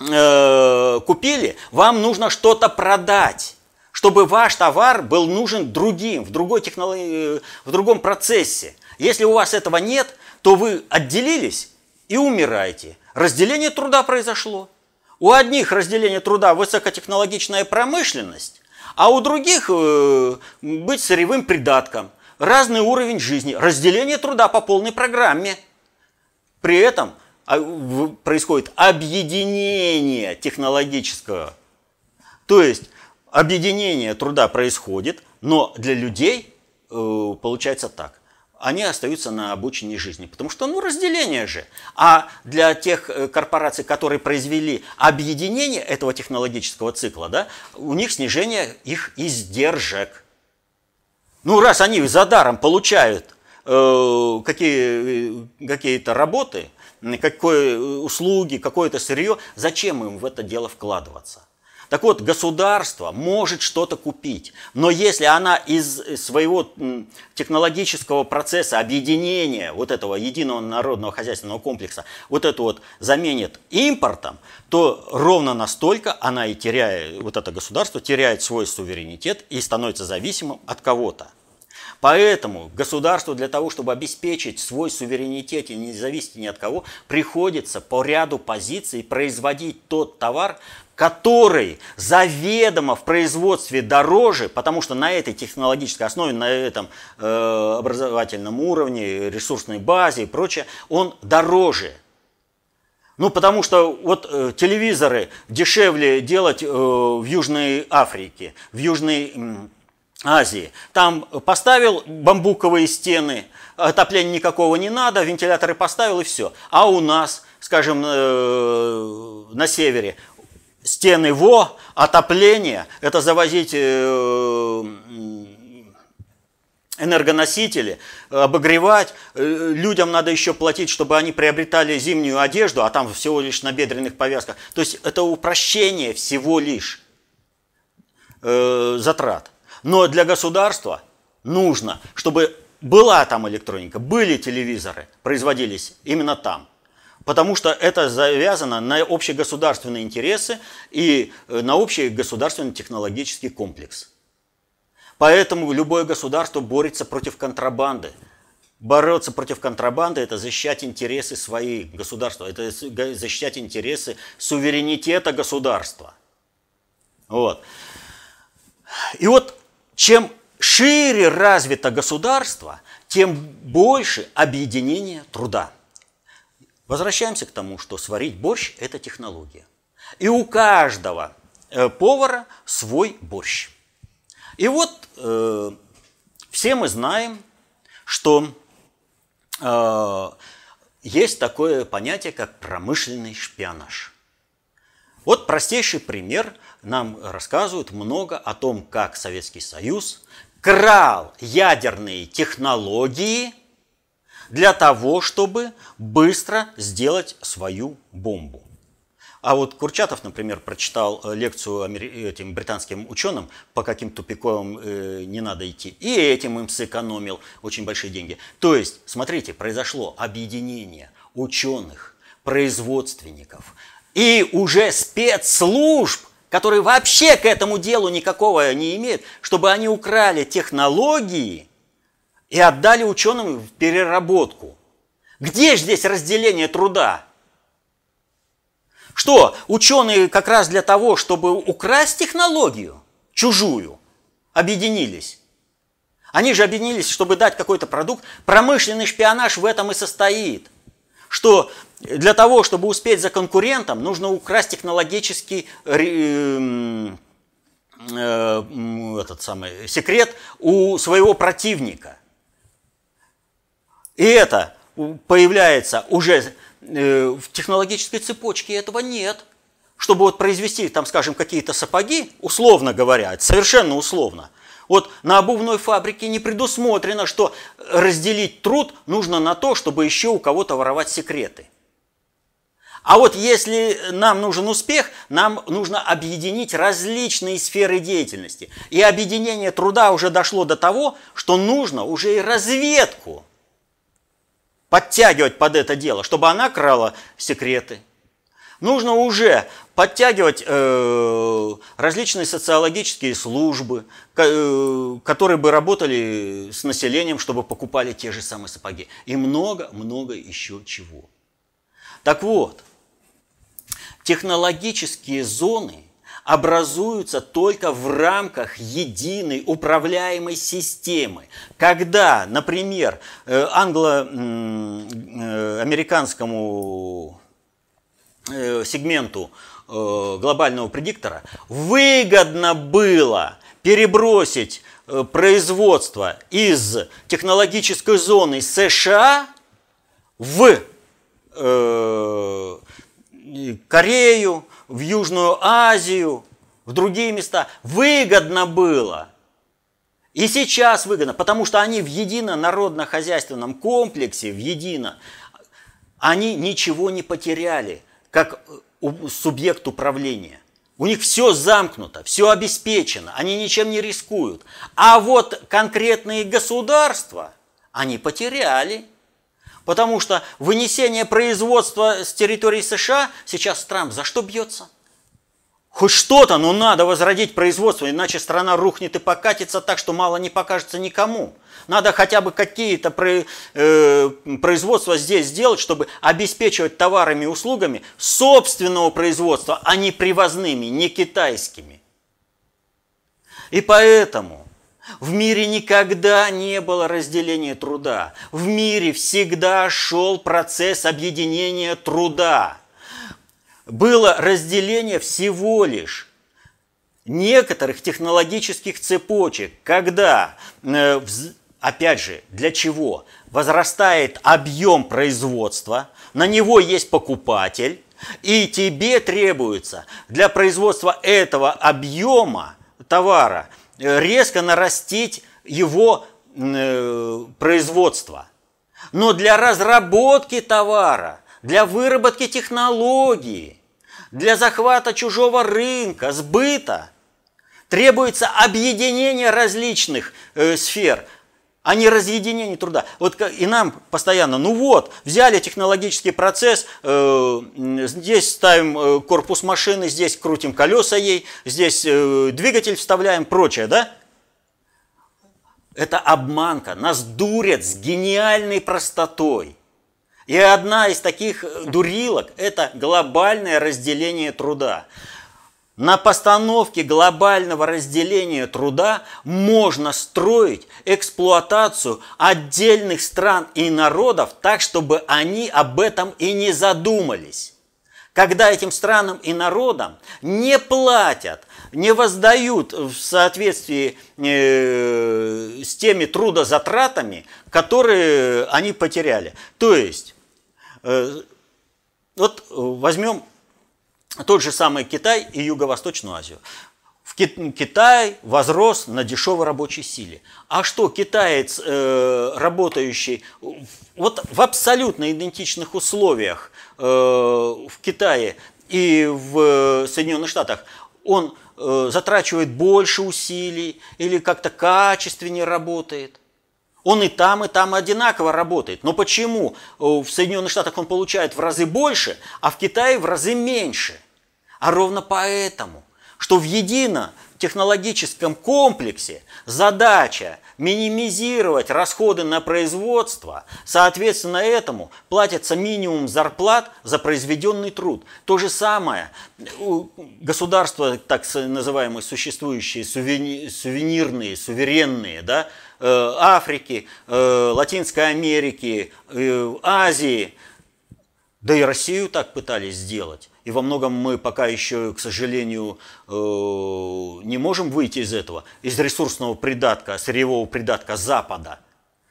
э, купили, вам нужно что-то продать чтобы ваш товар был нужен другим, в, другой технологии, в другом процессе. Если у вас этого нет, то вы отделились и умираете. Разделение труда произошло. У одних разделение труда высокотехнологичная промышленность, а у других э, быть сырьевым придатком. Разный уровень жизни. Разделение труда по полной программе. При этом а, происходит объединение технологического. То есть объединение труда происходит, но для людей э, получается так. Они остаются на обучении жизни, потому что, ну, разделение же. А для тех э, корпораций, которые произвели объединение этого технологического цикла, да, у них снижение их издержек. Ну, раз они за даром получают э, какие, э, какие-то работы, какие услуги, какое-то сырье, зачем им в это дело вкладываться? Так вот, государство может что-то купить, но если она из своего технологического процесса объединения вот этого единого народного хозяйственного комплекса вот это вот заменит импортом, то ровно настолько она и теряет, вот это государство теряет свой суверенитет и становится зависимым от кого-то. Поэтому государству для того, чтобы обеспечить свой суверенитет и не зависеть ни от кого, приходится по ряду позиций производить тот товар, который заведомо в производстве дороже, потому что на этой технологической основе, на этом э, образовательном уровне, ресурсной базе и прочее, он дороже. Ну, потому что вот э, телевизоры дешевле делать э, в Южной Африке, в Южной э, Азии. Там поставил бамбуковые стены, отопления никакого не надо, вентиляторы поставил и все. А у нас, скажем, э, на севере стены ВО, отопление, это завозить э, энергоносители, обогревать. Э, людям надо еще платить, чтобы они приобретали зимнюю одежду, а там всего лишь на бедренных повязках. То есть это упрощение всего лишь э, затрат. Но для государства нужно, чтобы была там электроника, были телевизоры, производились именно там – потому что это завязано на общегосударственные интересы и э, на общий государственный технологический комплекс. Поэтому любое государство борется против контрабанды. Бороться против контрабанды – это защищать интересы свои государства, это защищать интересы суверенитета государства. Вот. И вот чем шире развито государство, тем больше объединение труда. Возвращаемся к тому, что сварить борщ – это технология. И у каждого э, повара свой борщ. И вот э, все мы знаем, что э, есть такое понятие, как промышленный шпионаж. Вот простейший пример. Нам рассказывают много о том, как Советский Союз крал ядерные технологии – для того, чтобы быстро сделать свою бомбу. А вот Курчатов, например, прочитал э, лекцию этим британским ученым, по каким тупиковым э, не надо идти, и этим им сэкономил очень большие деньги. То есть, смотрите, произошло объединение ученых, производственников и уже спецслужб, которые вообще к этому делу никакого не имеют, чтобы они украли технологии – и отдали ученым в переработку. Где же здесь разделение труда? Что, ученые как раз для того, чтобы украсть технологию чужую, объединились? Они же объединились, чтобы дать какой-то продукт. Промышленный шпионаж в этом и состоит. Что для того, чтобы успеть за конкурентом, нужно украсть технологический э, э, этот самый секрет у своего противника. И это появляется уже э, в технологической цепочке, этого нет. Чтобы вот произвести, там, скажем, какие-то сапоги, условно говоря, совершенно условно, вот на обувной фабрике не предусмотрено, что разделить труд нужно на то, чтобы еще у кого-то воровать секреты. А вот если нам нужен успех, нам нужно объединить различные сферы деятельности. И объединение труда уже дошло до того, что нужно уже и разведку подтягивать под это дело, чтобы она крала секреты. Нужно уже подтягивать э, различные социологические службы, э, которые бы работали с населением, чтобы покупали те же самые сапоги. И много-много еще чего. Так вот, технологические зоны образуются только в рамках единой управляемой системы. Когда, например, э, англо-американскому э, сегменту э, глобального предиктора выгодно было перебросить производство из технологической зоны США в Корею, в Южную Азию, в другие места. Выгодно было. И сейчас выгодно, потому что они в едино-народно-хозяйственном комплексе, в едино, они ничего не потеряли, как субъект управления. У них все замкнуто, все обеспечено, они ничем не рискуют. А вот конкретные государства, они потеряли – Потому что вынесение производства с территории США сейчас Трамп за что бьется? Хоть что-то, но надо возродить производство, иначе страна рухнет и покатится так, что мало не покажется никому. Надо хотя бы какие-то э, производства здесь сделать, чтобы обеспечивать товарами и услугами собственного производства, а не привозными, не китайскими. И поэтому в мире никогда не было разделения труда. В мире всегда шел процесс объединения труда. Было разделение всего лишь некоторых технологических цепочек, когда, э, опять же, для чего? Возрастает объем производства, на него есть покупатель, и тебе требуется для производства этого объема товара резко нарастить его э, производство. Но для разработки товара, для выработки технологии, для захвата чужого рынка, сбыта требуется объединение различных э, сфер, а не разъединение труда. Вот и нам постоянно, ну вот, взяли технологический процесс, э, здесь ставим э, корпус машины, здесь крутим колеса ей, здесь э, двигатель вставляем, прочее, да? Это обманка, нас дурят с гениальной простотой. И одна из таких дурилок – это глобальное разделение труда. На постановке глобального разделения труда можно строить эксплуатацию отдельных стран и народов так, чтобы они об этом и не задумались. Когда этим странам и народам не платят, не воздают в соответствии э, с теми трудозатратами, которые они потеряли. То есть, э, вот возьмем тот же самый Китай и Юго-Восточную Азию. В Китай возрос на дешевой рабочей силе. А что китаец, э, работающий вот в абсолютно идентичных условиях э, в Китае и в Соединенных Штатах, он э, затрачивает больше усилий или как-то качественнее работает? Он и там, и там одинаково работает. Но почему в Соединенных Штатах он получает в разы больше, а в Китае в разы меньше? А ровно поэтому, что в едино технологическом комплексе задача минимизировать расходы на производство, соответственно этому платится минимум зарплат за произведенный труд. То же самое государства, так называемые существующие сувенирные, суверенные, да, э, Африки, э, Латинской Америки, э, Азии, да и Россию так пытались сделать. И во многом мы пока еще, к сожалению, э, не можем выйти из этого, из ресурсного придатка, сырьевого придатка Запада.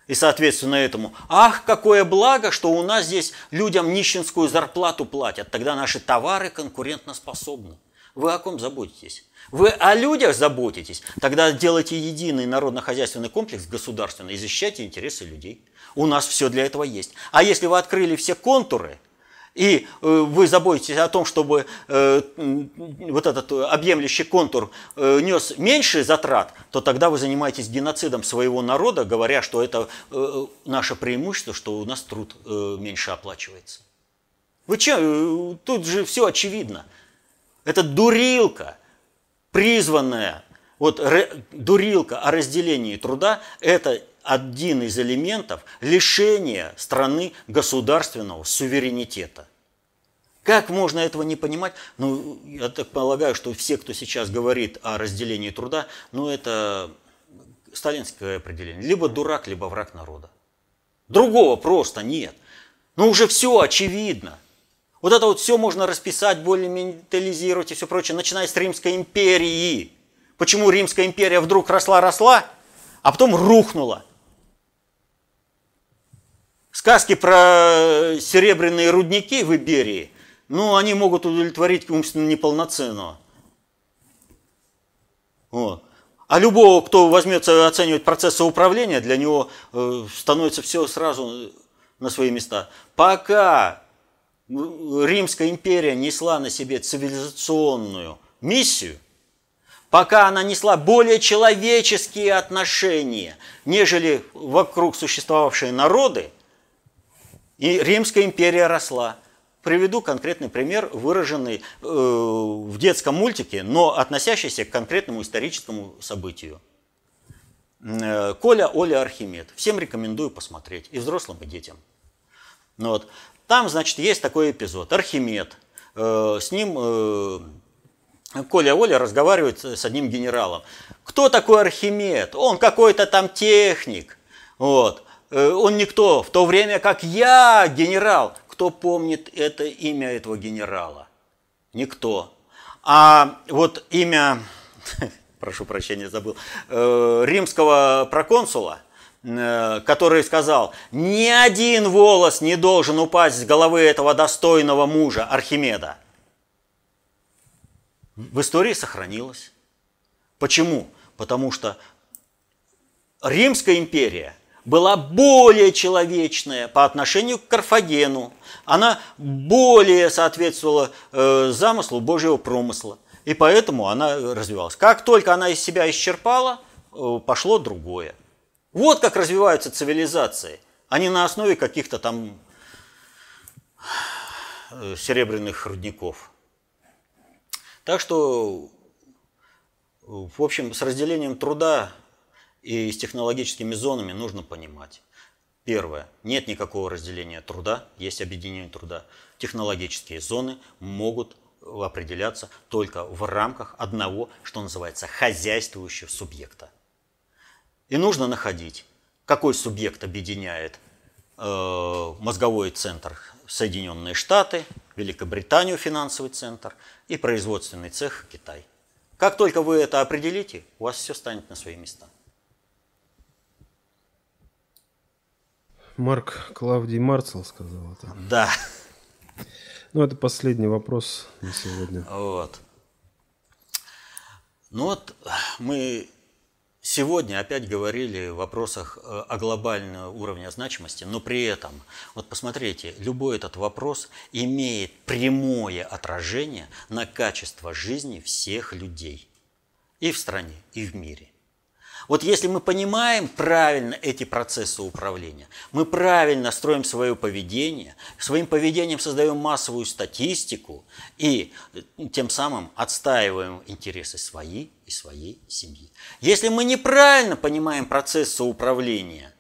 И, соответственно, этому, ах, какое благо, что у нас здесь людям нищенскую зарплату платят, тогда наши товары конкурентоспособны. Вы о ком заботитесь? Вы о людях заботитесь? Тогда делайте единый народно-хозяйственный комплекс государственный и защищайте интересы людей. У нас все для этого есть. А если вы открыли все контуры – и э, вы заботитесь о том, чтобы э, вот этот объемлющий контур э, нес меньше затрат, то тогда вы занимаетесь геноцидом своего народа, говоря, что это наше преимущество, что у нас труд меньше оплачивается. Вы что, тут же все очевидно. Это дурилка, призванная, вот дурилка о разделении труда, это один из элементов лишения страны государственного суверенитета. Как можно этого не понимать? Ну, я так полагаю, что все, кто сейчас говорит о разделении труда, ну, это сталинское определение. Либо дурак, либо враг народа. Другого просто нет. Ну, уже все очевидно. Вот это вот все можно расписать, более ментализировать и все прочее, начиная с Римской империи. Почему Римская империя вдруг росла-росла, а потом рухнула? Сказки про серебряные рудники в Иберии, ну, они могут удовлетворить умственно неполноценного. Вот. А любого, кто возьмется оценивать процессы управления, для него э, становится все сразу на свои места. Пока Римская империя несла на себе цивилизационную миссию, пока она несла более человеческие отношения, нежели вокруг существовавшие народы, и Римская империя росла. Приведу конкретный пример, выраженный э, в детском мультике, но относящийся к конкретному историческому событию. Э, Коля, Оля, Архимед. Всем рекомендую посмотреть, и взрослым, и детям. Ну вот. Там, значит, есть такой эпизод. Архимед. Э, с ним Коля Оля разговаривает с одним генералом. Кто такой Архимед? Он какой-то там техник. Вот. Э, он никто, в то время как я генерал. Кто помнит это имя этого генерала? Никто. А вот имя, прошу прощения, забыл, э, римского проконсула, э, который сказал, ни один волос не должен упасть с головы этого достойного мужа Архимеда. В истории сохранилось. Почему? Потому что Римская империя – была более человечная по отношению к Карфагену. Она более соответствовала э, замыслу Божьего промысла. И поэтому она развивалась. Как только она из себя исчерпала, э, пошло другое. Вот как развиваются цивилизации, не на основе каких-то там э, серебряных рудников. Так что, в общем, с разделением труда и с технологическими зонами нужно понимать. Первое. Нет никакого разделения труда, есть объединение труда. Технологические зоны могут определяться только в рамках одного, что называется, хозяйствующего субъекта. И нужно находить, какой субъект объединяет э, мозговой центр Соединенные Штаты, Великобританию финансовый центр и производственный цех Китай. Как только вы это определите, у вас все станет на свои места. Марк Клавдий Марцел сказал это. Да. Ну, это последний вопрос на сегодня. Вот. Ну вот мы сегодня опять говорили в вопросах э, о глобальном уровне значимости, но при этом, вот посмотрите, любой этот вопрос имеет прямое отражение на качество жизни всех людей и в стране, и в мире. Вот если мы понимаем правильно эти процессы управления, мы правильно строим свое поведение, своим поведением создаем массовую статистику и тем самым отстаиваем интересы свои и своей семьи. Если мы неправильно понимаем процессы управления,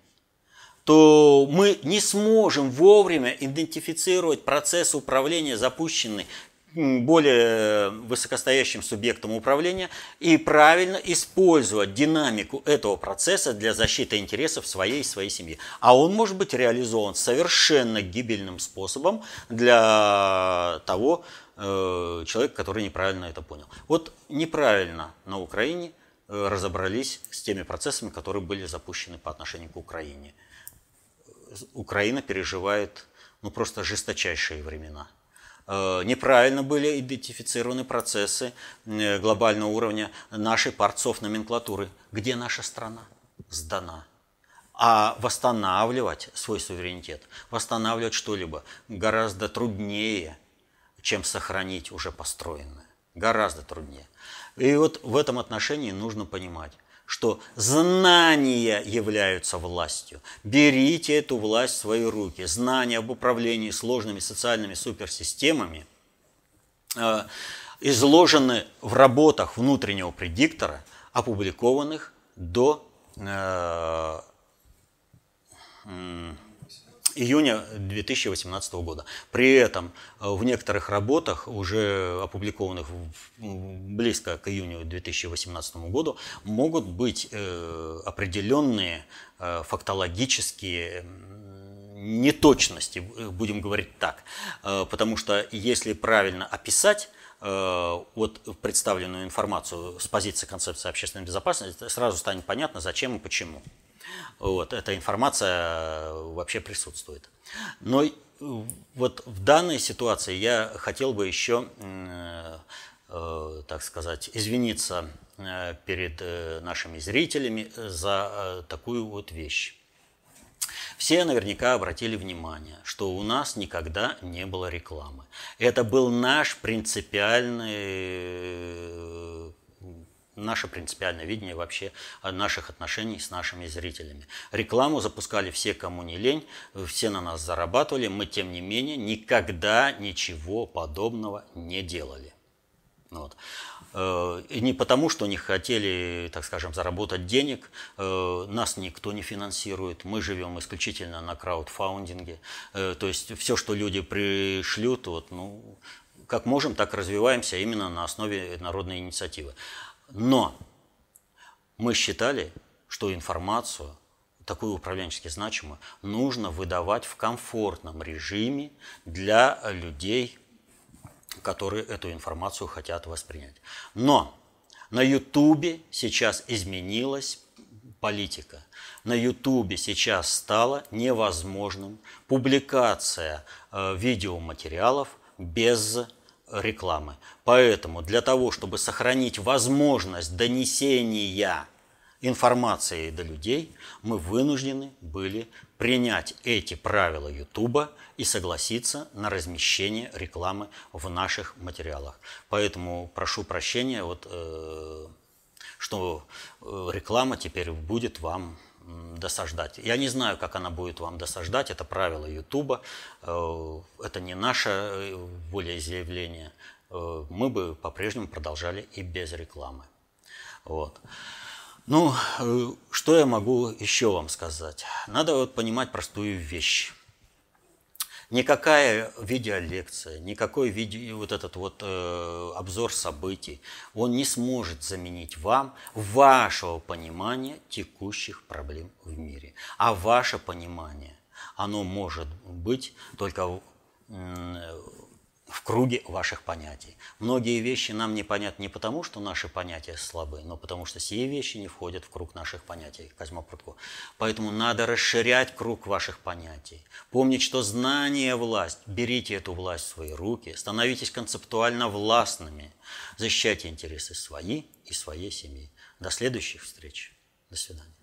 то мы не сможем вовремя идентифицировать процесс управления, запущенный более высокостоящим субъектом управления и правильно использовать динамику этого процесса для защиты интересов своей и своей семьи. А он может быть реализован совершенно гибельным способом для того э, человека, который неправильно это понял. Вот неправильно на Украине э, разобрались с теми процессами, которые были запущены по отношению к Украине. Украина переживает ну, просто жесточайшие времена – неправильно были идентифицированы процессы э, глобального уровня нашей парцов номенклатуры. Где наша страна? Сдана. А восстанавливать свой суверенитет, восстанавливать что-либо гораздо труднее, чем сохранить уже построенное. Гораздо труднее. И вот в этом отношении нужно понимать, что знания являются властью. Берите эту власть в свои руки. Знания об управлении сложными социальными суперсистемами э, изложены в работах внутреннего предиктора, опубликованных до э, июня 2018 года. При этом э, в некоторых работах, уже опубликованных близко к июню 2018 году, могут быть э, определенные э, фактологические неточности, будем говорить так. Потому что если правильно описать вот представленную информацию с позиции концепции общественной безопасности, сразу станет понятно, зачем и почему. Вот, эта информация э, вообще присутствует. Но э, вот в данной ситуации я хотел бы еще, э, так сказать, извиниться перед нашими зрителями за такую вот вещь. Все наверняка обратили внимание, что у нас никогда не было рекламы. Это был наш принципиальный наше принципиальное видение вообще наших отношений с нашими зрителями. Рекламу запускали все, кому не лень, все на нас зарабатывали, мы, тем не менее, никогда ничего подобного не делали. Вот. Э, и не потому, что не хотели, так скажем, заработать денег, э, нас никто не финансирует, мы живем исключительно на краудфаундинге. Э, то есть все, что люди пришлют, вот, ну, как можем, так развиваемся именно на основе народной инициативы. Но мы считали, что информацию, такую управленчески значимую, нужно выдавать в комфортном режиме для людей, которые эту информацию хотят воспринять. Но на Ютубе сейчас изменилась политика. На Ютубе сейчас стало невозможным публикация э, видеоматериалов без рекламы. Поэтому для того, чтобы сохранить возможность донесения информации до людей, мы вынуждены были принять эти правила Ютуба и согласиться на размещение рекламы в наших материалах. Поэтому прошу прощения, вот, э, что э, реклама теперь будет вам досаждать. Я не знаю, как она будет вам досаждать, это правило Ютуба, э, это не наше э, волеизъявление. Э, мы бы по-прежнему продолжали и без рекламы. Вот. Ну, что я могу еще вам сказать? Надо вот понимать простую вещь. Никакая видеолекция, никакой видео, вот этот вот э, обзор событий, он не сможет заменить вам вашего понимания текущих проблем в мире. А ваше понимание, оно может быть только в круге ваших понятий. Многие вещи нам непонятны не потому, что наши понятия слабы, но потому что сие вещи не входят в круг наших понятий, Козьма Прудко. Поэтому надо расширять круг ваших понятий. Помнить, что знание – власть. Берите эту власть в свои руки, становитесь концептуально властными, защищайте интересы свои и своей семьи. До следующих встреч. До свидания.